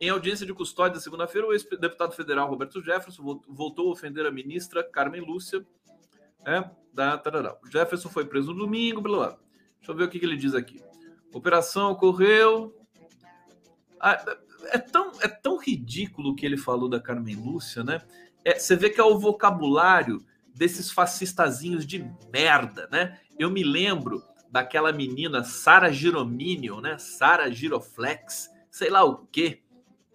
Speaker 1: Em audiência de custódia, segunda-feira, o ex-deputado federal Roberto Jefferson voltou a ofender a ministra Carmen Lúcia. Né, da, tarará. O Jefferson foi preso no domingo, blá, blá. Deixa eu ver o que, que ele diz aqui. Operação ocorreu. Ah, é, tão, é tão ridículo o que ele falou da Carmen Lúcia, né? É, você vê que é o vocabulário desses fascistazinhos de merda, né? Eu me lembro daquela menina Sara Girominion, né? Sara Giroflex, sei lá o quê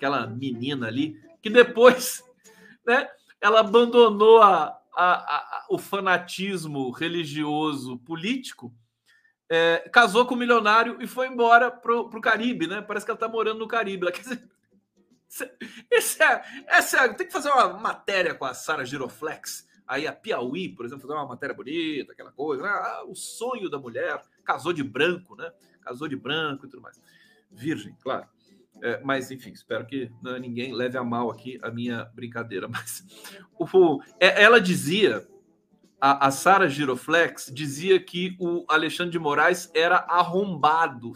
Speaker 1: aquela menina ali, que depois, né, ela abandonou a, a, a, o fanatismo religioso político, é, casou com um milionário e foi embora pro, pro Caribe, né? Parece que ela tá morando no Caribe. Ela, dizer, esse é, essa é, tem que fazer uma matéria com a Sara Giroflex. Aí a Piauí, por exemplo, fazer uma matéria bonita, aquela coisa. Né? Ah, o sonho da mulher, casou de branco, né? Casou de branco e tudo mais. Virgem, claro. É, mas, enfim, espero que né, ninguém leve a mal aqui a minha brincadeira. Mas o, é, ela dizia, a, a Sara Giroflex dizia que o Alexandre de Moraes era arrombado.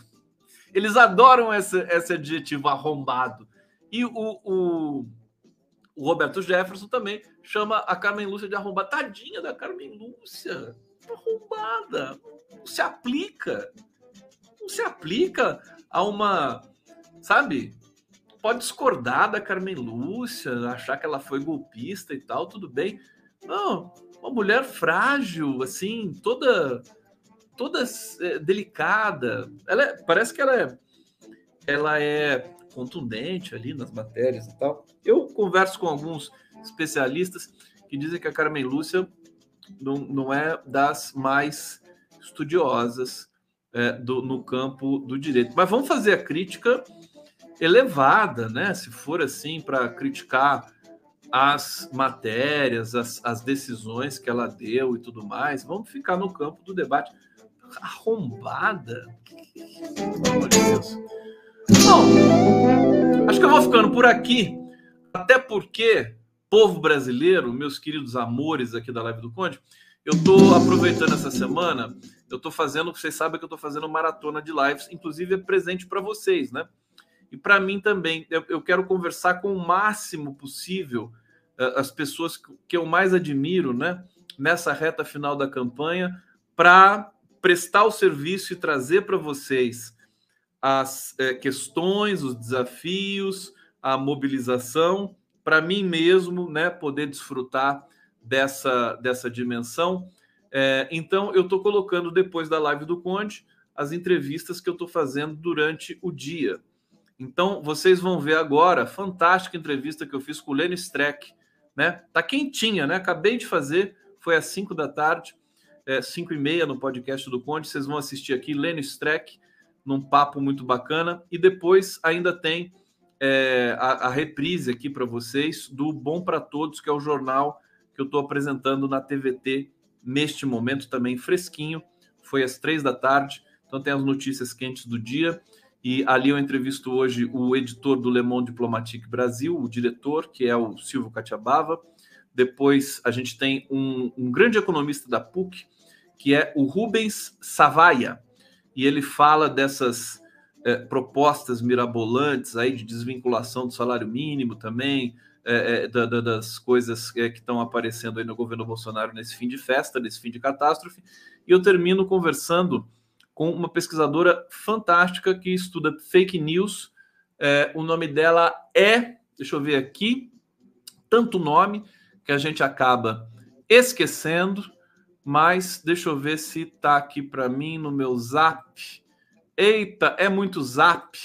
Speaker 1: Eles adoram esse, esse adjetivo arrombado. E o, o, o Roberto Jefferson também chama a Carmen Lúcia de arrombada. Tadinha da Carmen Lúcia, arrombada. Não se aplica. Não se aplica a uma sabe? Pode discordar da Carmen Lúcia, achar que ela foi golpista e tal, tudo bem. Não, uma mulher frágil, assim, toda toda é, delicada. Ela é, parece que ela é ela é contundente ali nas matérias e tal. Eu converso com alguns especialistas que dizem que a Carmen Lúcia não, não é das mais estudiosas é, do, no campo do direito. Mas vamos fazer a crítica elevada, né? Se for assim para criticar as matérias, as, as decisões que ela deu e tudo mais, vamos ficar no campo do debate. Arrombada? Pelo amor de Deus. Bom, acho que eu vou ficando por aqui, até porque, povo brasileiro, meus queridos amores aqui da Live do Conde, eu estou aproveitando essa semana, eu estou fazendo, vocês sabem que eu estou fazendo maratona de lives, inclusive é presente para vocês, né? E para mim também, eu, eu, quero conversar com o máximo possível uh, as pessoas que eu mais admiro, né? Nessa reta final da campanha, para prestar o serviço e trazer para vocês as eh, questões, os desafios, a mobilização, para mim mesmo, né? Poder desfrutar dessa, dessa dimensão. É, então, eu estou colocando depois da live do Conde as entrevistas que eu estou fazendo durante o dia. Então, vocês vão ver agora, fantástica entrevista que eu fiz com o Lênin Streck, né? Tá quentinha, né? Acabei de fazer, foi às 5 da tarde, é, 5 e meia no podcast do Conde. Vocês vão assistir aqui, Lênin Streck, num papo muito bacana. E depois ainda tem é, a, a reprise aqui para vocês do Bom para Todos, que é o jornal que eu estou apresentando na TVT neste momento, também fresquinho. Foi às três da tarde, então tem as notícias quentes do dia. E ali eu entrevisto hoje o editor do Le Monde Diplomatique Brasil, o diretor, que é o Silvio Catiabava. Depois a gente tem um, um grande economista da PUC, que é o Rubens Savaia. E ele fala dessas é, propostas mirabolantes aí de desvinculação do salário mínimo também, é, é, da, da, das coisas que estão aparecendo aí no governo Bolsonaro nesse fim de festa, nesse fim de catástrofe. E eu termino conversando com uma pesquisadora fantástica que estuda fake news. É, o nome dela é, deixa eu ver aqui, tanto nome que a gente acaba esquecendo, mas deixa eu ver se está aqui para mim no meu zap. Eita, é muito zap,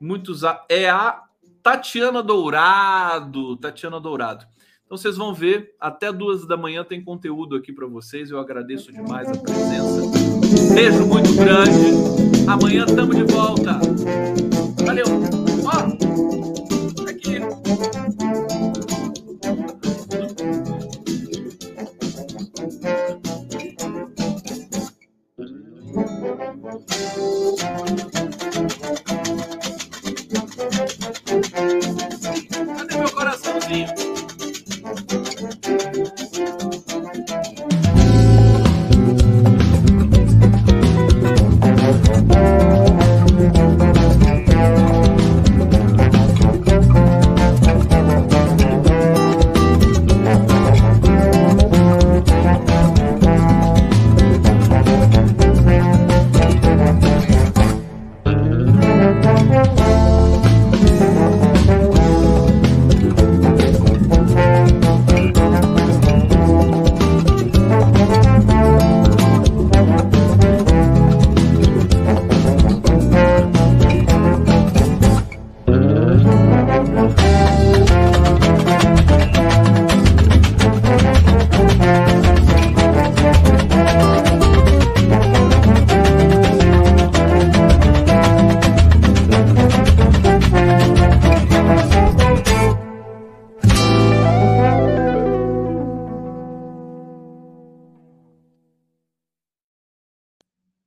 Speaker 1: muito zap. É a Tatiana Dourado, Tatiana Dourado. Então vocês vão ver, até duas da manhã tem conteúdo aqui para vocês. Eu agradeço demais a presença. Beijo muito grande. Amanhã estamos de volta.